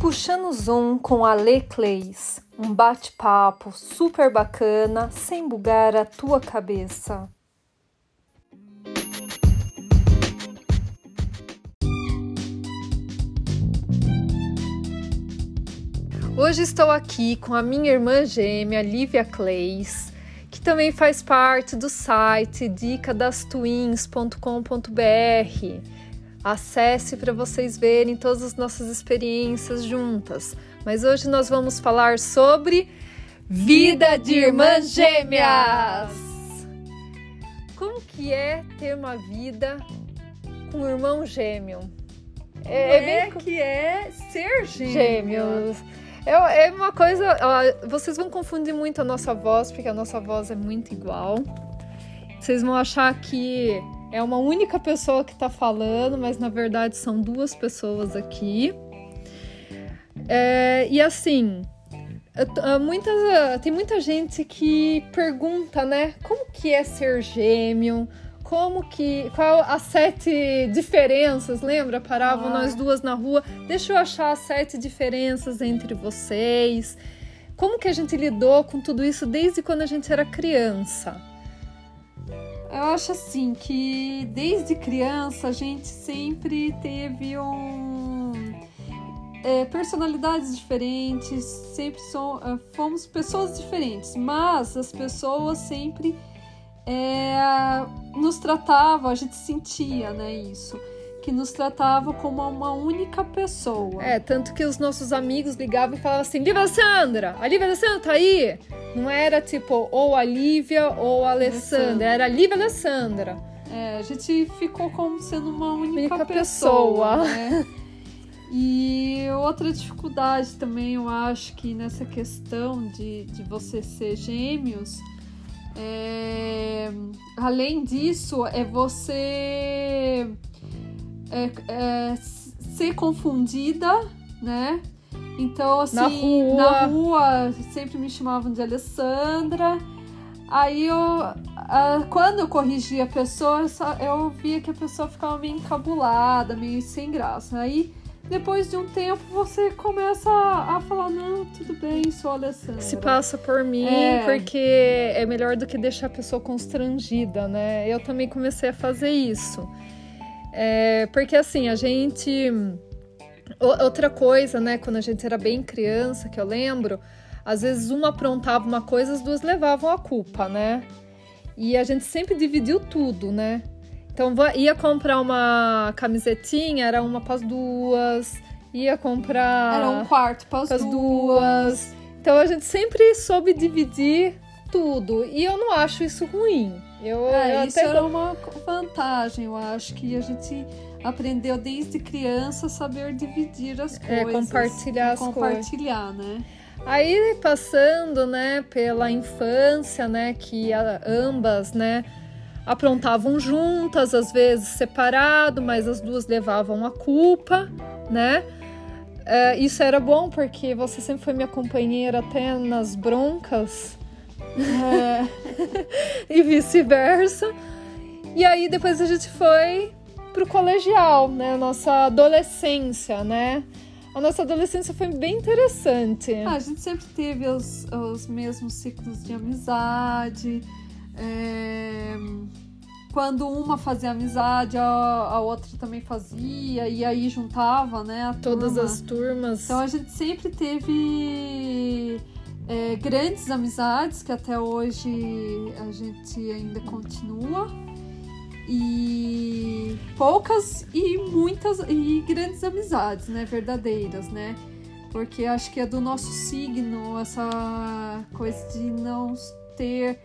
Puxando Zoom com a Lê Clays, um bate-papo super bacana, sem bugar a tua cabeça. Hoje estou aqui com a minha irmã gêmea, Lívia Clays, que também faz parte do site dicadastwins.com.br Acesse para vocês verem todas as nossas experiências juntas. Mas hoje nós vamos falar sobre vida de irmãs gêmeas. Como que é ter uma vida com um irmão gêmeo? É, é, é que é ser gêmeos. É, é uma coisa. Ó, vocês vão confundir muito a nossa voz, porque a nossa voz é muito igual. Vocês vão achar que é uma única pessoa que está falando, mas na verdade são duas pessoas aqui. É, e assim, muitas, tem muita gente que pergunta, né? Como que é ser gêmeo? Como que. Qual as sete diferenças? Lembra? Paravam ah. nós duas na rua. Deixa eu achar as sete diferenças entre vocês. Como que a gente lidou com tudo isso desde quando a gente era criança? Eu acho assim que desde criança a gente sempre teve um é, personalidades diferentes, sempre so, é, fomos pessoas diferentes, mas as pessoas sempre é, nos tratavam, a gente sentia, né, isso que nos tratava como uma única pessoa. É, tanto que os nossos amigos ligavam e falavam assim: Lívia Sandra, a Lívia Sandra tá aí? Não era tipo ou a Lívia ou a Alessandra, Alessandra. era a Lívia Alessandra. É, a gente ficou como sendo uma única, única pessoa. pessoa. Né? E outra dificuldade também, eu acho que nessa questão de, de você ser gêmeos, é, além disso, é você é, é, ser confundida, né? Então, assim, na rua. na rua sempre me chamavam de Alessandra. Aí eu, quando eu corrigia a pessoa, eu via que a pessoa ficava meio encabulada, meio sem graça. Aí depois de um tempo você começa a, falar: não, tudo bem, sou a Alessandra. Se passa por mim, é. porque é melhor do que deixar a pessoa constrangida, né? Eu também comecei a fazer isso. É, porque assim, a gente. Outra coisa, né, quando a gente era bem criança, que eu lembro, às vezes uma aprontava uma coisa, as duas levavam a culpa, né? E a gente sempre dividiu tudo, né? Então ia comprar uma camisetinha, era uma para as duas, ia comprar. Era um quarto para as duas. duas. Então a gente sempre soube dividir tudo. E eu não acho isso ruim. Eu, é, eu isso era uma vantagem, eu acho que a gente aprendeu desde criança a saber dividir as é, coisas. compartilhar as compartilhar, coisas. né? Aí passando, né, pela infância, né, que ambas, né, aprontavam juntas, às vezes separado, mas as duas levavam a culpa, né? É, isso era bom porque você sempre foi minha companheira até nas broncas, é. e vice-versa. E aí depois a gente foi pro colegial, né? Nossa adolescência, né? A nossa adolescência foi bem interessante. Ah, a gente sempre teve os, os mesmos ciclos de amizade. É... Quando uma fazia amizade, a, a outra também fazia, e aí juntava, né? Todas turma. as turmas. Então a gente sempre teve é, grandes amizades que até hoje a gente ainda continua e poucas e muitas e grandes amizades, né, verdadeiras, né? Porque acho que é do nosso signo essa coisa de não ter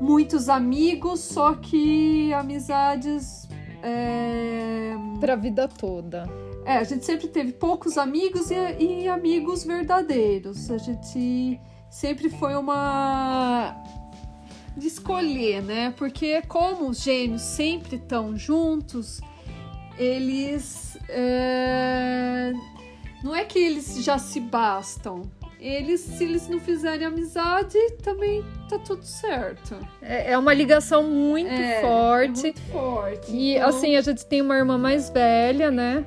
muitos amigos, só que amizades é... para a vida toda. É, a gente sempre teve poucos amigos e, e amigos verdadeiros. A gente sempre foi uma de escolher, né? Porque como os gêmeos sempre estão juntos, eles é... não é que eles já se bastam. Eles, se eles não fizerem amizade, também tá tudo certo. É, é uma ligação muito é, forte. É muito forte. E então... assim, a gente tem uma irmã mais velha, né?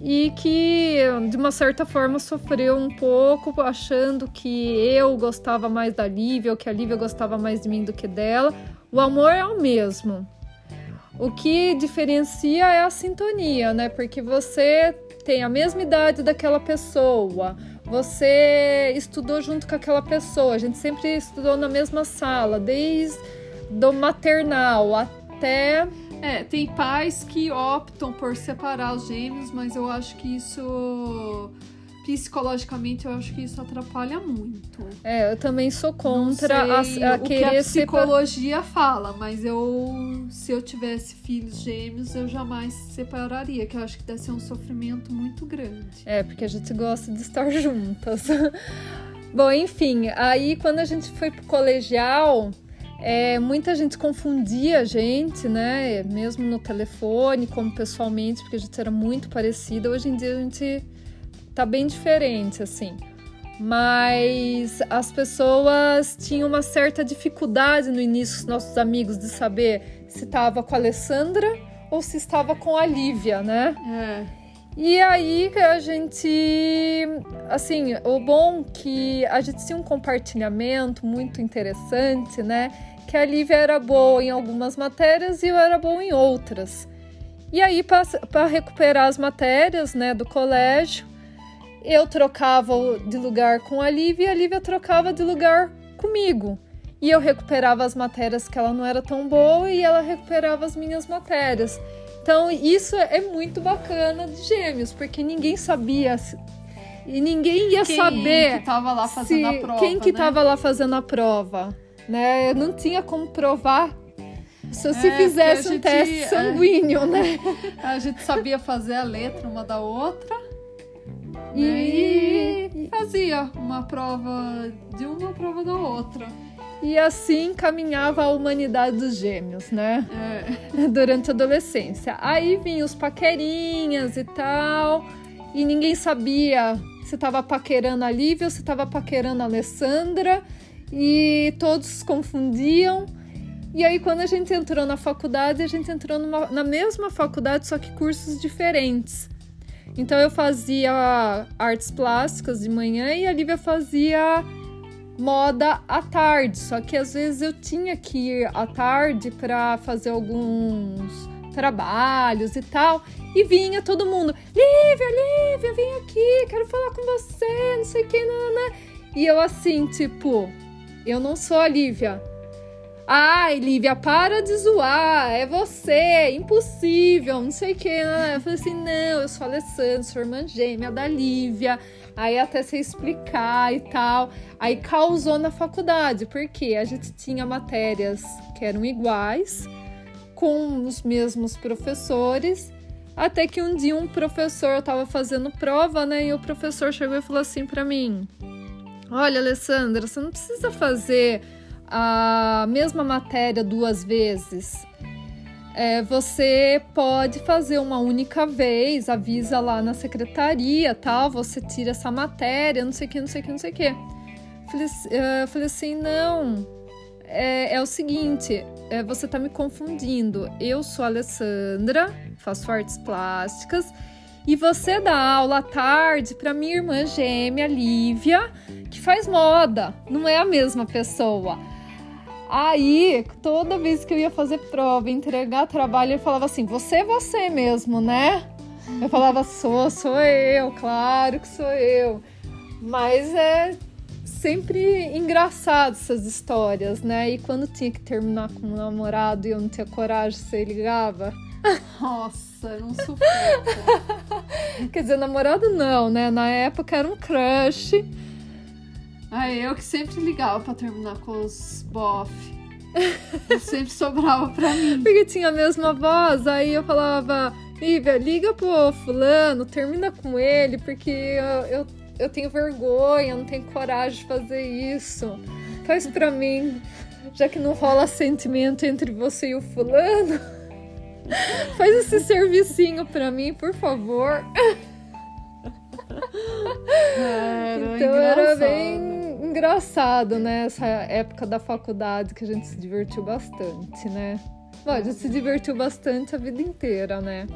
E que de uma certa forma sofreu um pouco, achando que eu gostava mais da Lívia ou que a Lívia gostava mais de mim do que dela. O amor é o mesmo. O que diferencia é a sintonia, né? Porque você tem a mesma idade daquela pessoa, você estudou junto com aquela pessoa, a gente sempre estudou na mesma sala, desde do maternal até é, tem pais que optam por separar os gêmeos, mas eu acho que isso psicologicamente eu acho que isso atrapalha muito. É, eu também sou contra sei a, a o querer que a separ- psicologia fala, mas eu se eu tivesse filhos gêmeos, eu jamais separaria, que eu acho que deve ser um sofrimento muito grande. É, porque a gente gosta de estar juntas. Bom, enfim, aí quando a gente foi pro colegial, é, muita gente confundia a gente, né? Mesmo no telefone, como pessoalmente, porque a gente era muito parecida. Hoje em dia a gente tá bem diferente, assim. Mas as pessoas tinham uma certa dificuldade no início, os nossos amigos, de saber se estava com a Alessandra ou se estava com a Lívia, né? É. E aí a gente, assim, o bom que a gente tinha um compartilhamento muito interessante, né? Que a Lívia era boa em algumas matérias e eu era boa em outras. E aí, para recuperar as matérias, né, do colégio, eu trocava de lugar com a Lívia e a Lívia trocava de lugar comigo. E eu recuperava as matérias que ela não era tão boa e ela recuperava as minhas matérias. Então, isso é muito bacana de gêmeos, porque ninguém sabia e ninguém ia Quem saber que tava lá fazendo a prova, quem que né? estava lá fazendo a prova, né? Não tinha como provar se se É, fizesse um gente- teste é. sanguíneo, né? A gente sabia fazer a letra uma da outra. E, né? E fazia uma prova de uma, uma prova da outra. E assim caminhava a humanidade dos gêmeos, né? É. durante a adolescência. Aí vinham os paquerinhas e tal, e ninguém sabia se estava paquerando a Lívia ou se estava paquerando a Alessandra, e todos se confundiam. E aí, quando a gente entrou na faculdade, a gente entrou numa- na mesma faculdade, só que cursos diferentes. Então, eu fazia artes plásticas de manhã e a Lívia fazia moda à tarde. Só que às vezes eu tinha que ir à tarde para fazer alguns trabalhos e tal. E vinha todo mundo: Lívia, Lívia, vem aqui, quero falar com você, não sei o que, nanana. E eu assim, tipo, eu não sou a Lívia. Ai, Lívia, para de zoar, é você, impossível, não sei o que. Eu falei assim: não, eu sou a Alessandra, sou irmã gêmea da Lívia. Aí até se explicar e tal. Aí causou na faculdade, porque a gente tinha matérias que eram iguais, com os mesmos professores. Até que um dia um professor estava fazendo prova, né? E o professor chegou e falou assim para mim: Olha, Alessandra, você não precisa fazer a mesma matéria duas vezes. É, você pode fazer uma única vez, avisa lá na secretaria, tal, você tira essa matéria, não sei o que, não sei o que, não sei o que. Falei, assim- eh, falei assim, não, é, é o seguinte, é, você tá me confundindo. Eu sou a Alessandra, faço artes plásticas, e você dá aula à tarde para minha irmã gêmea, Lívia, que faz moda. Não é a mesma pessoa. Aí, toda vez que eu ia fazer prova, entregar trabalho, ele falava assim: Você é você mesmo, né? Eu falava: Sou, sou eu, claro que sou eu. Mas é sempre engraçado essas histórias, né? E quando tinha que terminar com um namorado e eu não tinha coragem, você ligava. Nossa, eu não suporto. Quer dizer, namorado não, né? Na época era um crush. Ai, eu que sempre ligava pra terminar com os bof. sempre sobrava pra mim. Porque tinha a mesma voz, aí eu falava, Lívia, liga pro fulano, termina com ele, porque eu, eu, eu tenho vergonha, não tenho coragem de fazer isso. Faz pra mim, já que não rola sentimento entre você e o fulano. Faz esse servicinho pra mim, por favor. Era então era engraçado. bem engraçado, né? Essa época da faculdade que a gente se divertiu bastante, né? Bom, a gente se divertiu bastante a vida inteira, né?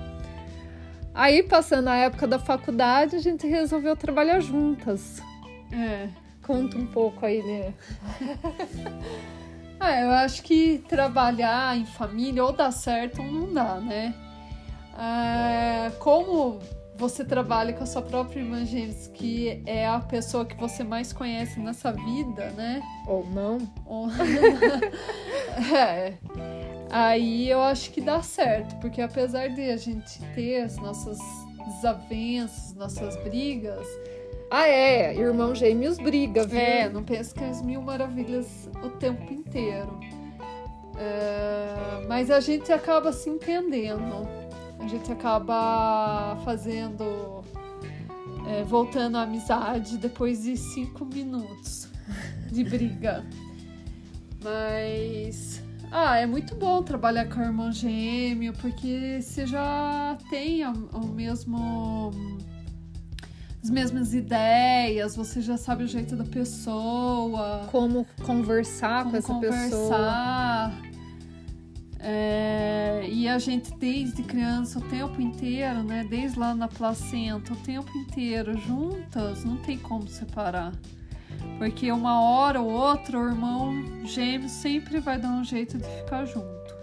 Aí, passando a época da faculdade, a gente resolveu trabalhar juntas. É. Conta um pouco aí, né? ah, eu acho que trabalhar em família ou dá certo ou não dá, né? É, como você trabalha com a sua própria irmã gêmeas, que é a pessoa que você mais conhece nessa vida, né? Ou não. Ou... é. Aí eu acho que dá certo, porque apesar de a gente ter as nossas desavenças, nossas brigas. Ah, é, irmão gêmeos briga, viu? É, não penso que as mil maravilhas o tempo inteiro. É, mas a gente acaba se entendendo. A gente acaba fazendo. É, voltando à amizade depois de cinco minutos de briga. Mas ah, é muito bom trabalhar com o irmão gêmeo, porque você já tem o mesmo as mesmas ideias, você já sabe o jeito da pessoa, como conversar como com essa conversar. pessoa. É, e a gente desde criança o tempo inteiro, né? Desde lá na placenta, o tempo inteiro juntas, não tem como separar. Porque uma hora ou outra o irmão gêmeo sempre vai dar um jeito de ficar junto.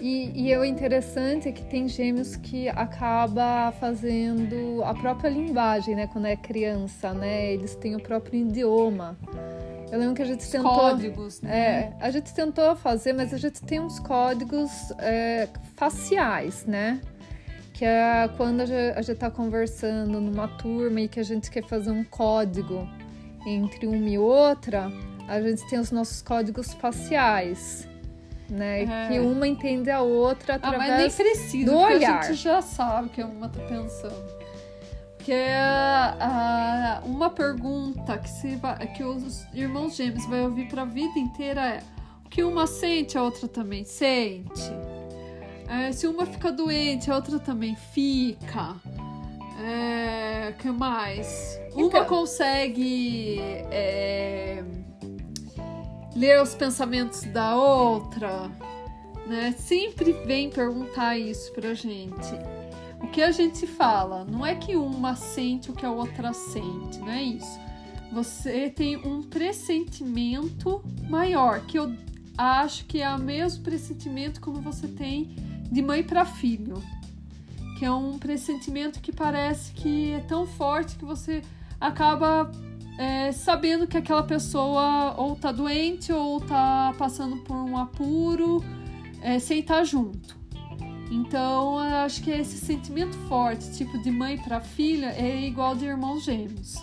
E, e o interessante é que tem gêmeos que acaba fazendo a própria linguagem, né? Quando é criança, né? Eles têm o próprio idioma. Eu lembro que a gente tentou. Códigos, né? É, a gente tentou fazer, mas a gente tem uns códigos é, faciais, né? Que é quando a gente está conversando numa turma e que a gente quer fazer um código entre uma e outra, a gente tem os nossos códigos faciais. Né? É. Que uma entende a outra através ah, mas nem precisa, do olhar. A gente já sabe o que uma tá pensando. Que é uma pergunta que, se vai, que os irmãos gêmeos vão ouvir para a vida inteira é o que uma sente, a outra também sente. É, se uma fica doente, a outra também fica. É, que mais? Então, Uma consegue é, ler os pensamentos da outra, né? Sempre vem perguntar isso pra gente. O que a gente fala não é que uma sente o que a outra sente, não é isso. Você tem um pressentimento maior, que eu acho que é o mesmo pressentimento como você tem de mãe para filho que é um pressentimento que parece que é tão forte que você acaba é, sabendo que aquela pessoa ou tá doente ou tá passando por um apuro é, sem estar tá junto. Então, eu acho que esse sentimento forte, tipo de mãe para filha, é igual de irmãos gêmeos.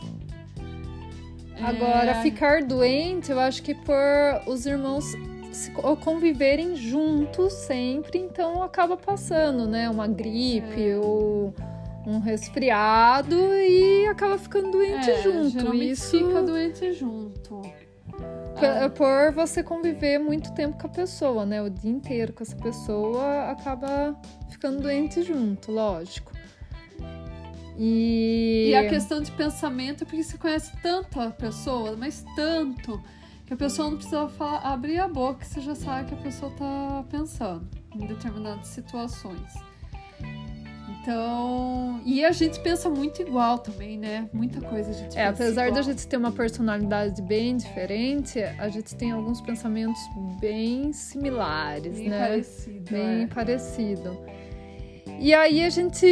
Agora, é... ficar doente, eu acho que por os irmãos conviverem juntos sempre, então acaba passando, né? Uma gripe é. ou um resfriado e acaba ficando doente é, junto. Isso fica doente junto. É. Por você conviver muito tempo com a pessoa, né? O dia inteiro com essa pessoa acaba ficando doente junto, lógico. E... e a questão de pensamento é porque você conhece tanto a pessoa, mas tanto que a pessoa não precisa falar, abrir a boca, você já sabe que a pessoa tá pensando em determinadas situações. Então, e a gente pensa muito igual também, né? Muita coisa a gente É, apesar da gente ter uma personalidade bem diferente, a gente tem alguns pensamentos bem similares, bem né? Parecido, bem é. parecido. E aí a gente,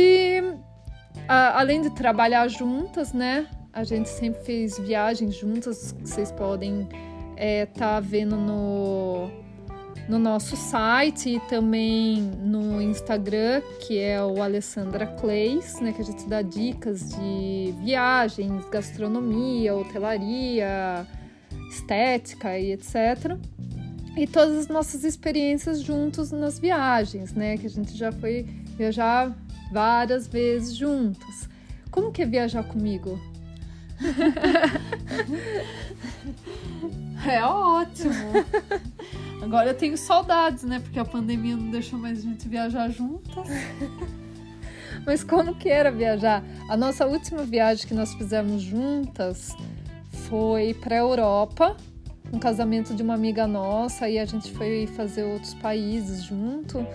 a, além de trabalhar juntas, né? A gente sempre fez viagens juntas, vocês podem é, tá vendo no, no nosso site e também no Instagram, que é o Alessandra Clays, né, que a gente dá dicas de viagens, gastronomia, hotelaria, estética e etc. E todas as nossas experiências juntos nas viagens, né, que a gente já foi viajar várias vezes juntos. Como que é viajar comigo? É ótimo. Agora eu tenho saudades, né? Porque a pandemia não deixou mais a gente viajar juntas. Mas como que era viajar? A nossa última viagem que nós fizemos juntas foi para a Europa, um casamento de uma amiga nossa, e a gente foi fazer outros países junto.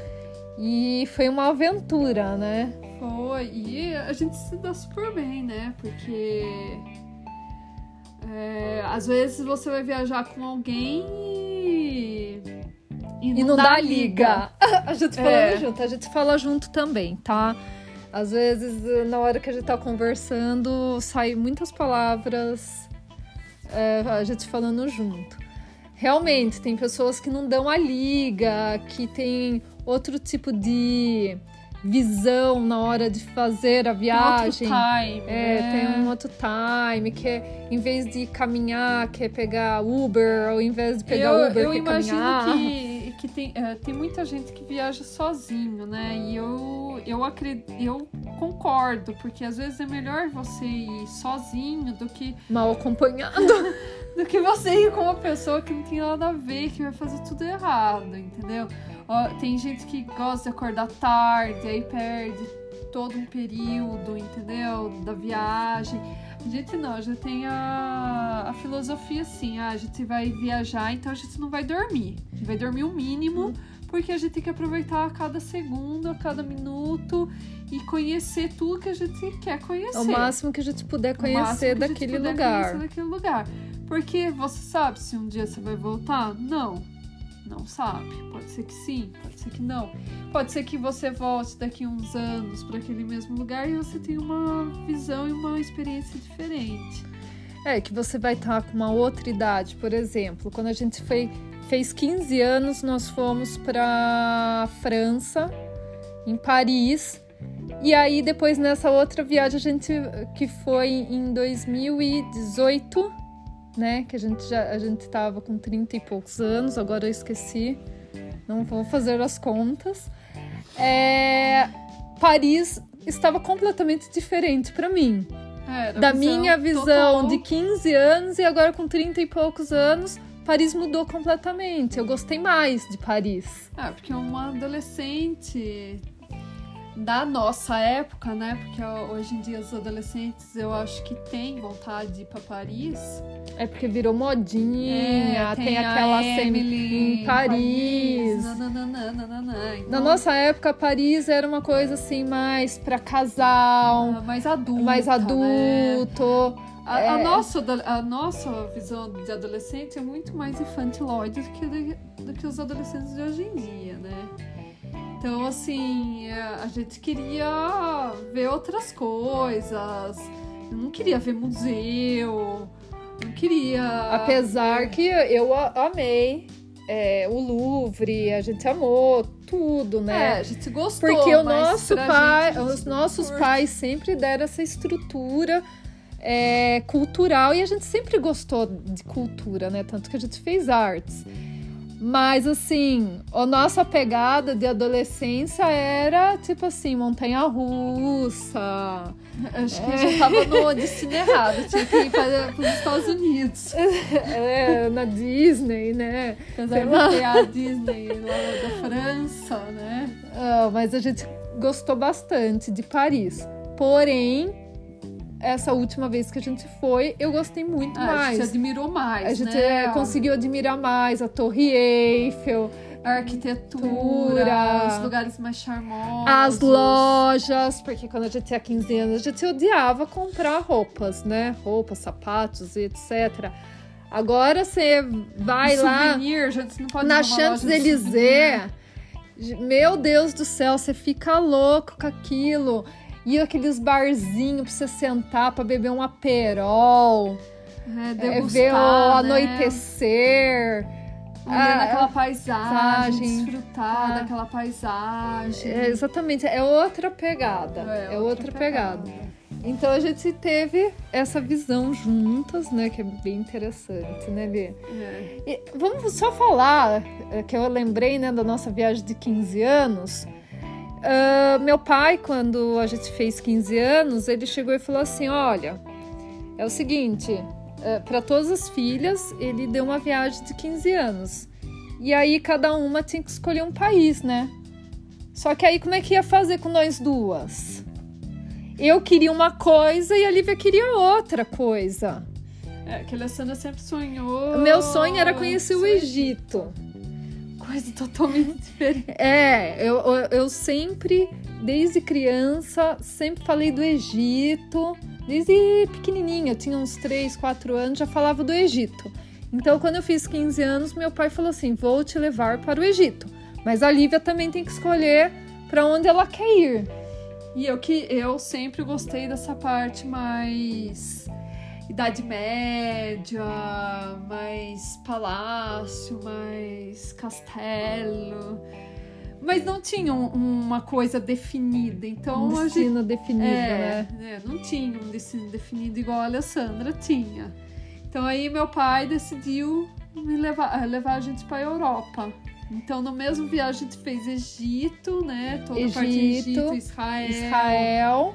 E foi uma aventura, né? Foi. E a gente se dá super bem, né? Porque é, às vezes você vai viajar com alguém e. E não, e não dá, dá liga. liga. a gente falando é. junto, a gente fala junto também, tá? Às vezes, na hora que a gente tá conversando, sai muitas palavras, é, a gente falando junto. Realmente, tem pessoas que não dão a liga, que tem outro tipo de visão na hora de fazer a viagem. Tem outro time. É, né? tem um outro time, que é, em vez de caminhar, quer pegar Uber, ou em vez de pegar eu, Uber, eu quer imagino caminhar. Que, que tem, é, tem muita gente que viaja sozinho, né? E eu, eu, acredito, eu concordo, porque às vezes é melhor você ir sozinho do que. Mal acompanhado. do que você ir com uma pessoa que não tem nada a ver, que vai fazer tudo errado, entendeu? Ó, tem gente que gosta de acordar tarde, aí perde todo um período, entendeu? Da viagem. Gente não, a gente tem a, a filosofia assim, ah, a gente vai viajar, então a gente não vai dormir. A gente vai dormir o mínimo, porque a gente tem que aproveitar a cada segundo, a cada minuto e conhecer tudo que a gente quer conhecer. O máximo que a gente puder conhecer daquele lugar. Conhecer daquele lugar. Porque você sabe se um dia você vai voltar? Não não sabe. Pode ser que sim, pode ser que não. Pode ser que você volte daqui a uns anos para aquele mesmo lugar e você tenha uma visão e uma experiência diferente. É, que você vai estar com uma outra idade, por exemplo. Quando a gente foi, fez 15 anos, nós fomos para França, em Paris. E aí, depois nessa outra viagem, a gente que foi em 2018 né? Que a gente já a gente tava com 30 e poucos anos, agora eu esqueci. Não vou fazer as contas. É, Paris estava completamente diferente para mim. É, da visão minha visão total. de 15 anos e agora com 30 e poucos anos, Paris mudou completamente. Eu gostei mais de Paris. É, porque uma adolescente da nossa época, né? Porque hoje em dia os adolescentes eu acho que têm vontade de ir pra Paris. É porque virou modinha, é, tem, tem aquela Emily em Paris. Paris então, Na nossa época, Paris era uma coisa assim mais pra casal, ah, mais adulto. Mais adulto. Né? A, é... a, nossa, a nossa visão de adolescente é muito mais infantiloide do que, do que os adolescentes de hoje em dia, né? Então, assim, é, a gente queria ver outras coisas. Eu não queria ver museu. Não queria. Apesar que eu amei é, o Louvre, a gente amou tudo, né? É, a gente gostou. Porque o nosso pai, os nossos curte. pais sempre deram essa estrutura é, cultural e a gente sempre gostou de cultura, né? Tanto que a gente fez artes. Mas assim, a nossa pegada de adolescência era tipo assim, montanha russa. Acho que é. a gente tava no destino errado, tinha que ir para, os Estados Unidos. É, na Disney, né? Apesar de ter a Disney lá da França, né? Ah, mas a gente gostou bastante de Paris. Porém, essa última vez que a gente foi, eu gostei muito ah, mais. A gente admirou mais. A gente né? conseguiu admirar mais a Torre Eiffel. A arquitetura, os lugares mais charmosos. As lojas, porque quando a gente tinha 15 anos, a gente odiava comprar roupas, né? Roupas, sapatos e etc. Agora você vai souvenir, lá gente não pode na Champs-Élysées. Meu Deus do céu, você fica louco com aquilo. E aqueles barzinhos pra você sentar pra beber um aperol. É, é, ver o né? anoitecer. Olhando ah, aquela paisagem, desfrutar ah, daquela paisagem. É, exatamente, é outra pegada. É, é outra, outra pegada. pegada. Então a gente teve essa visão juntas, né? Que é bem interessante, né, Lê? É. E vamos só falar, é, que eu lembrei, né, da nossa viagem de 15 anos. Uh, meu pai, quando a gente fez 15 anos, ele chegou e falou assim: Olha, é o seguinte, uh, para todas as filhas, ele deu uma viagem de 15 anos. E aí cada uma tinha que escolher um país, né? Só que aí como é que ia fazer com nós duas? Eu queria uma coisa e a Lívia queria outra coisa. É, que a Alessandra sempre sonhou. Meu sonho era conhecer o Egito. Coisa totalmente diferente. É, eu, eu, sempre, desde criança, sempre falei do Egito. Desde pequenininha, eu tinha uns 3, 4 anos, já falava do Egito. Então, quando eu fiz 15 anos, meu pai falou assim: vou te levar para o Egito. Mas a Lívia também tem que escolher para onde ela quer ir. E eu que eu sempre gostei dessa parte mais Idade Média, mais palácio, mais castelo. Mas não tinha um- uma coisa definida. Então Um a gente. destino definido, É, né? é, não tinha um destino definido igual a Alessandra tinha. Então aí meu pai decidiu me levar, eh, levar a gente para Europa. Então no mesmo viagem a gente fez Egito, né? Toda a parte de Egito, Egito, Israel. Israel.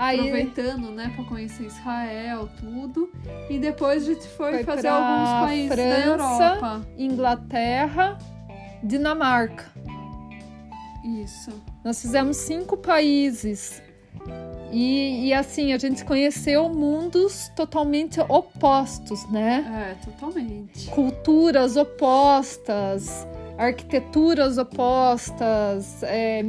Aí Aproveitando, né, para conhecer Israel, tudo. E depois a gente foi, Foi fazer alguns países da França. Europa. Inglaterra, Dinamarca. Isso. Nós fizemos cinco países. E, e assim, a gente conheceu mundos totalmente opostos, né? É, totalmente. Culturas opostas, arquiteturas opostas, é,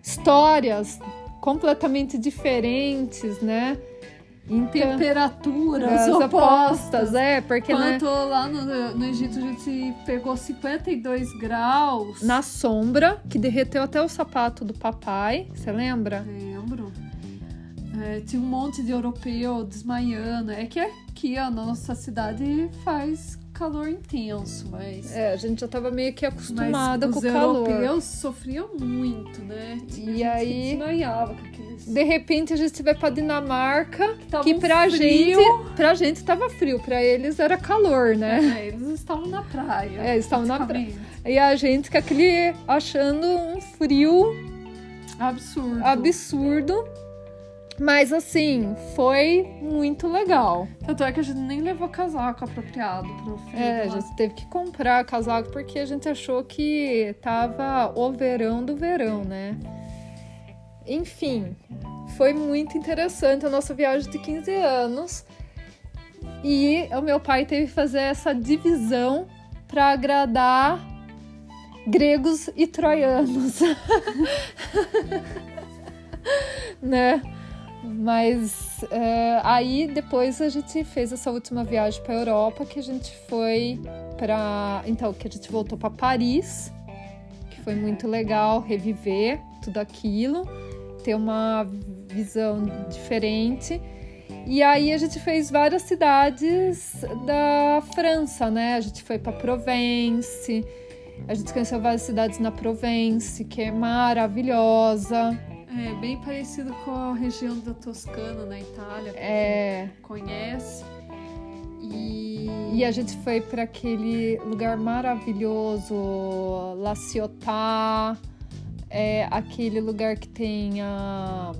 histórias completamente diferentes, né? Então, Temperaturas as opostas. é, porque né, lá no, no Egito a gente pegou 52 graus. na sombra, que derreteu até o sapato do papai, você lembra? Lembro. É, tinha um monte de europeu desmaiando. É que aqui, na nossa cidade faz calor intenso, mas. É, a gente já tava meio que acostumada com o calor. europeus sofriam muito, né? Tinha E aí- Que desmaiava com aqueles. De repente a gente vai pra Dinamarca, tava que pra frio. gente, pra gente tava frio, pra eles era calor, né? É, eles estavam na praia. É, estavam na praticamente. E a gente com aquele achando um frio Absurdo. absurdo. Mas assim, foi muito legal. Tanto é que a gente nem levou casaco apropriado pro frio. É, a lá. gente teve que comprar casaco porque a gente achou que tava o verão do verão, né? Enfim, foi muito interessante a nossa viagem de 15 anos. E o meu pai teve que fazer essa divisão para agradar gregos e troianos. né? Mas é, aí depois a gente fez essa última viagem para Europa que a gente foi para então que a gente voltou para Paris, que foi muito legal reviver tudo aquilo, ter uma visão diferente. E aí a gente fez várias cidades da França, né? A gente foi para Provence, a gente conheceu várias cidades na Provence, que é maravilhosa. É bem parecido com a região da Toscana, na Itália, É, conhece. E, E a gente foi para aquele lugar maravilhoso, La Ciotat, é aquele lugar que tem a,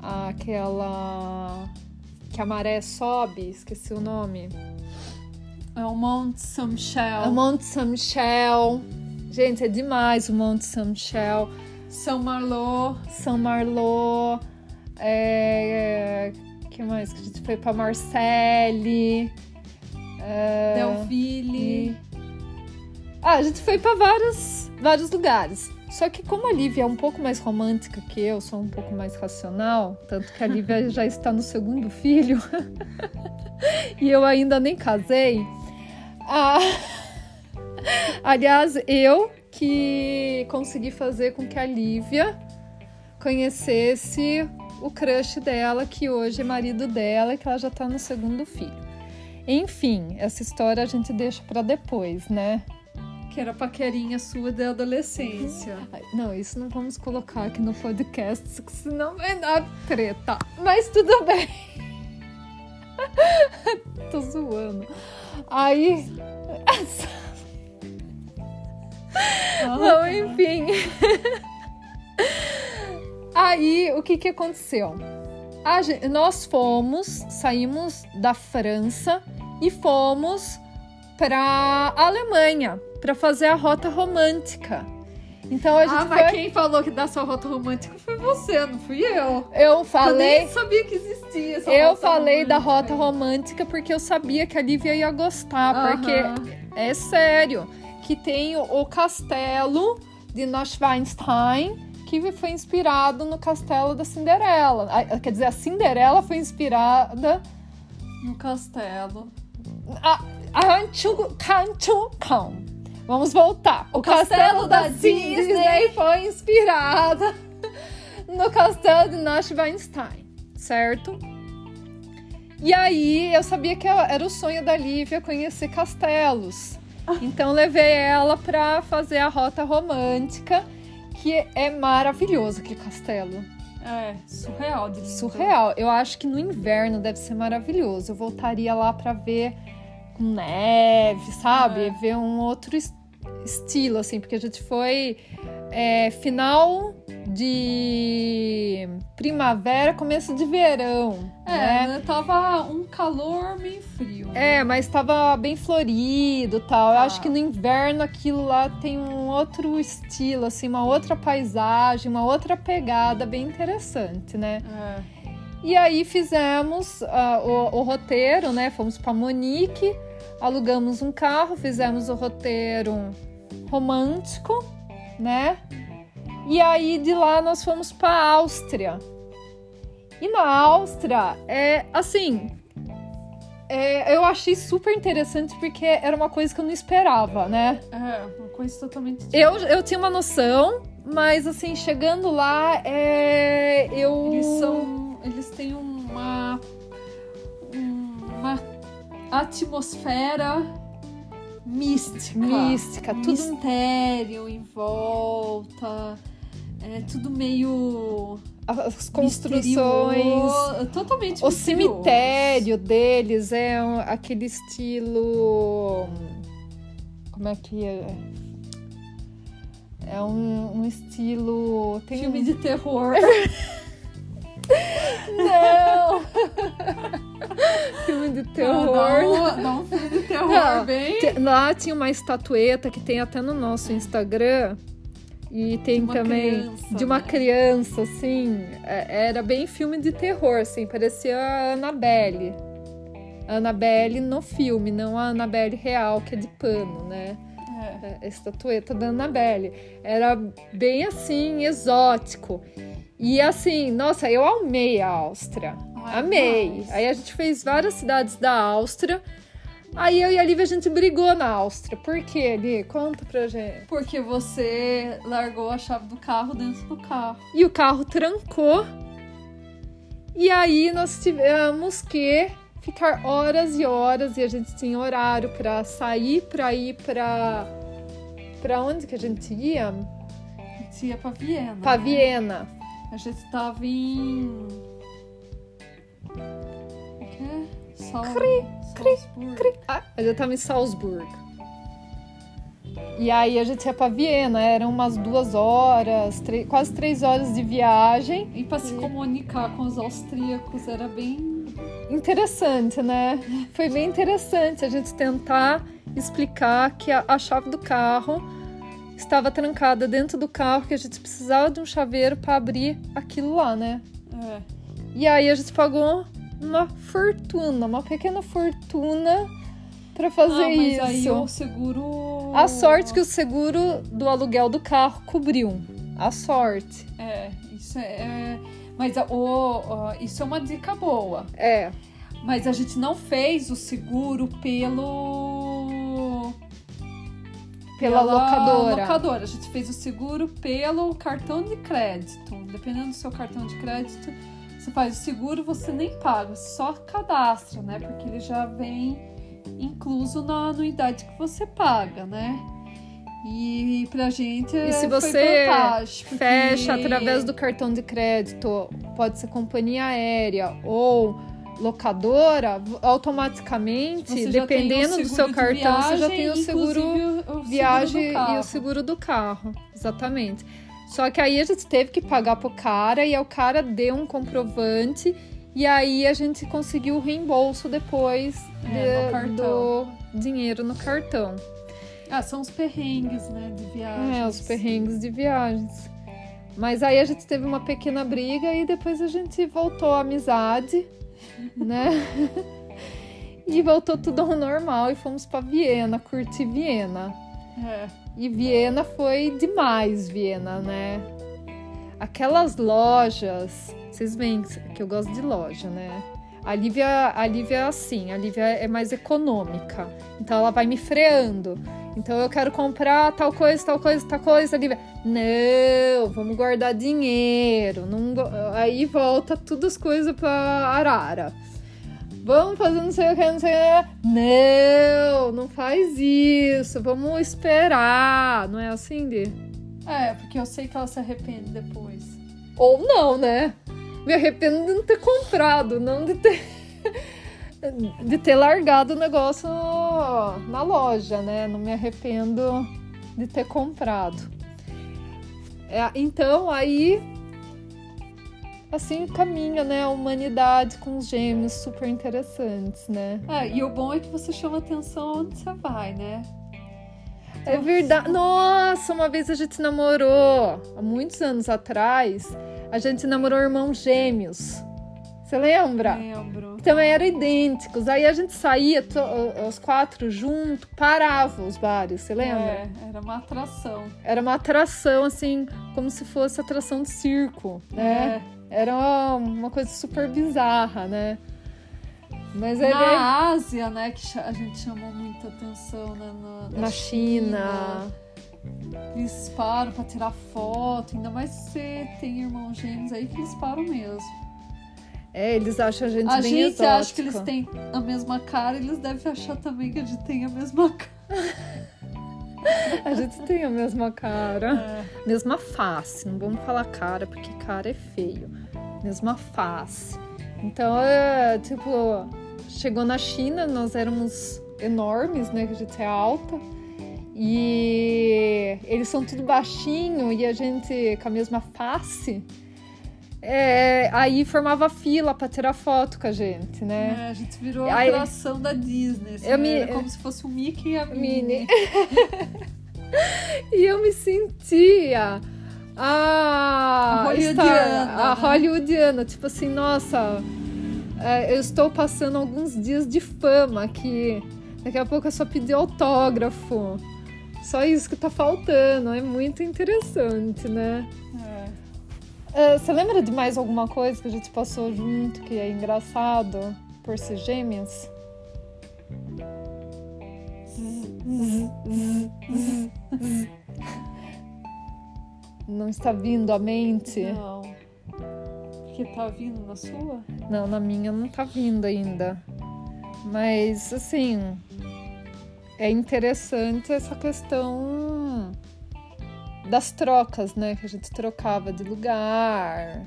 aquela que a maré sobe, esqueci o nome. é o Mont Saint-Michel, O Monte Saint Michel. Gente, é demais o Monte Saint Michel. São Marlot, São Marlot. É, que mais que a gente foi para Marseille. É, Delville. Ah, a gente foi para vários, vários lugares. Só que como a Lívia é um pouco mais romântica que eu, sou um pouco mais racional, tanto que a Lívia já está no segundo filho e eu ainda nem casei. Ah, aliás, eu que consegui fazer com que a Lívia conhecesse o crush dela, que hoje é marido dela, e que ela já tá no segundo filho. Enfim, essa história a gente deixa para depois, né? Que era paquerinha sua da adolescência. Ai, Não, isso não vamos colocar aqui no podcast, senão vai dar treta. Mas tudo bem. Tô zoando. Aí. Bom, enfim. Aí, o que que aconteceu? A gen- nós fomos, saímos da França e fomos para Alemanha para fazer a rota romântica. Então a gente Ah, mas foi. quem falou que dá sua rota romântica foi você, não fui eu. Eu Eu falei, nem sabia que existia essa eu falei da romântica. rota romântica porque eu sabia que a Lívia ia gostar, Aham. porque é sério que tem o, castelo de Neuschwanstein, que foi inspirado no castelo da Cinderela. Quer dizer, a Cinderela foi inspirada No castelo. a, Canchucão. Vamos voltar. O, O castelo, castelo da, da Disney. Disney foi inspirada no castelo de Neuschwanstein, certo? E aí eu sabia que era o sonho da Lívia conhecer castelos. Então levei ela pra fazer a rota romântica, que é maravilhoso aquele castelo. É, surreal de lindo. Surreal. Eu acho que no inverno deve ser maravilhoso. Eu voltaria lá pra ver com neve, sabe? É. Ver um outro es- estilo, assim, porque a gente foi é, final de primavera, começo de verão. É, né? né, tava um calor meio frio. É, mas estava bem florido tal. Eu Ah. acho que no inverno aquilo lá tem um outro estilo, assim, uma outra paisagem, uma outra pegada bem interessante, né? É. E aí fizemos ah, o, o roteiro, né? Fomos para Monique, alugamos um carro, fizemos o roteiro romântico, né? E aí de lá nós fomos para Áustria. E na Áustria é assim, é, eu achei super interessante porque era uma coisa que eu não esperava, né? É, uma coisa totalmente Eu, eu tinha uma noção, mas assim, chegando lá, é, eu. Eles são. Eles têm uma. Uma atmosfera mística. mística, tudo Mistério em volta. É tudo meio. As construções. Totalmente O cemitério deles é um- aquele estilo. Como é que é? É um, um estilo. Tem Filme de terror. Não! filme de terror. Não, não um filme de terror Não, bem. Lá tinha uma estatueta que tem até no nosso Instagram. E tem uma também criança, de uma né? criança, assim. é- Era bem filme de terror, assim. Parecia a Annabelle. A Annabelle no filme, não a Annabelle real, que é de pano, né? É. A estatueta da Annabelle. Era bem assim, exótico. E assim, nossa, eu amei a Áustria. Amei. Aí a gente fez várias cidades da Áustria. Aí eu e a Lívia a gente brigou na Áustria. Por quê, Li? Conta pra gente. Porque você largou a chave do carro dentro do carro. E o carro trancou. E aí nós tivemos que ficar horas e horas. E a gente tinha horário pra sair, pra ir pra. Pra onde que a gente ia? A gente ia pra Viena. Pra né? Viena. A gente tava em. É? Sal... Salzburgo. Ah, a gente tava em Salzburgo. E aí a gente ia pra Viena, eram umas duas horas, três- quase três horas de viagem. E pra se comunicar com os austríacos era bem. Interessante, né? Foi bem interessante a gente tentar explicar que a, a chave do carro estava trancada dentro do carro, que a gente precisava de um chaveiro para abrir aquilo lá, né? É. E aí a gente pagou uma fortuna, uma pequena fortuna para fazer ah, mas isso. aí o seguro. A sorte que o seguro do aluguel do carro cobriu. A sorte. É, isso é. é- Mas o, ó, isso é uma dica boa. É. Mas a gente não fez o seguro pelo. Pela locadora. locadora. A gente fez o seguro pelo cartão de crédito. Dependendo do seu cartão de crédito, você faz o seguro, você nem paga, só cadastra, né? Porque ele já vem incluso na anuidade que você paga, né? E pra gente E se foi você fantástico, porque- Fecha através do cartão de crédito, pode ser companhia aérea ou locadora, automaticamente, Você dependendo do seu cartão, você já viagem, tem o seguro o- viagem e o seguro do carro. Exatamente. Só que aí a gente teve que pagar pro cara e aí o cara deu um comprovante e aí a gente conseguiu o reembolso depois É, de- do dinheiro no cartão. Ah, são os perrengues, né, de viagem. É, os perrengues de viagens. Mas aí a gente teve uma pequena briga e depois a gente voltou à amizade, né? e voltou tudo ao normal e fomos pra Viena, curtir Viena. É. E Viena foi demais, Viena, né? Aquelas lojas, vocês veem que eu gosto de loja, né? A Lívia, a Lívia é assim, a Lívia é mais econômica. Então ela vai me freando. Então eu quero comprar tal coisa, tal coisa, tal coisa. Lívia, não, vamos guardar dinheiro. Não, aí volta todas as coisas pra Arara. Vamos fazer não sei o que, não sei o que. Não, não faz isso. Vamos esperar. Não é assim, Li? É, porque eu sei que ela se arrepende depois. Ou não, né? me arrependo de não ter comprado, não de ter. de ter largado o negócio na loja, né? Não me arrependo de ter comprado. É, então, aí. Assim caminha, né? A humanidade com os gêmeos super interessantes, né? É, e o bom é que você chama atenção onde você vai, né? É verdade. Nossa, uma vez a gente namorou, há muitos anos atrás, a gente namorou irmãos gêmeos. Você lembra? Lembro. Também eram idênticos. Aí a gente saía, os quatro juntos, parava os bares, você lembra? É, era uma atração. Era uma atração, assim, como se fosse atração de circo, né? É. Era uma, coisa super bizarra, né? Mas na é... Ásia, né, que a gente chamou muita atenção, né? Na, na, na China. China. Eles param pra tirar foto, ainda mais se você tem irmãos gêmeos aí que eles param mesmo. É, eles acham a gente a bem gente exótica. acha que eles têm a mesma cara, eles devem achar também que a gente tem a mesma cara. a gente tem a mesma cara. É. Mesma face. Não vamos falar cara, porque cara é feio. Mesma face. Então, é, tipo, chegou na China, nós éramos enormes, né? Que a gente é alta. E eles são tudo baixinho e a gente com a mesma face. É, aí formava fila para tirar foto com a gente, né? É, a gente virou a atração da Disney. Assim, eu me... Era como se fosse o Mickey e a Minnie. Minnie. e eu me sentia a, a hollywoodiana, a né? hollywoodiana, tipo assim, nossa, é, eu estou passando alguns dias de fama aqui. Daqui a pouco é só pedir autógrafo. Só isso que tá faltando. É muito interessante, né? É. Uh, você lembra de mais alguma coisa que a gente passou junto que é engraçado por ser gêmeas? Não está vindo à mente? Não. Que tá vindo na sua? Não, na minha não tá vindo ainda. Mas assim, é interessante essa questão das trocas, né? Que a gente trocava de lugar,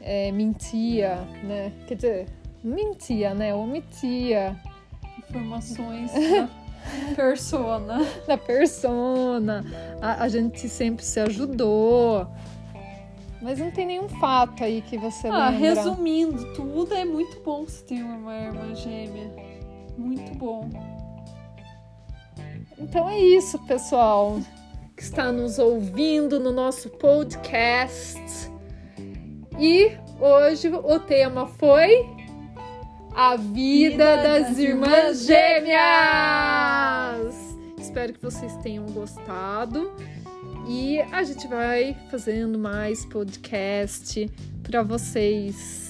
é, mentia, né? Quer dizer, mentia, né? Omitia informações da persona. Da persona. A, a gente sempre se ajudou. Mas não tem nenhum fato aí que você ah, lembra. resumindo tudo, é muito bom você ter uma irmã gêmea. Muito bom. Então é isso, pessoal, que está nos ouvindo no nosso podcast. E hoje o tema foi a vida, vida das, das, irmãs gêmeas. Espero que vocês tenham gostado. E a gente vai fazendo mais podcast para vocês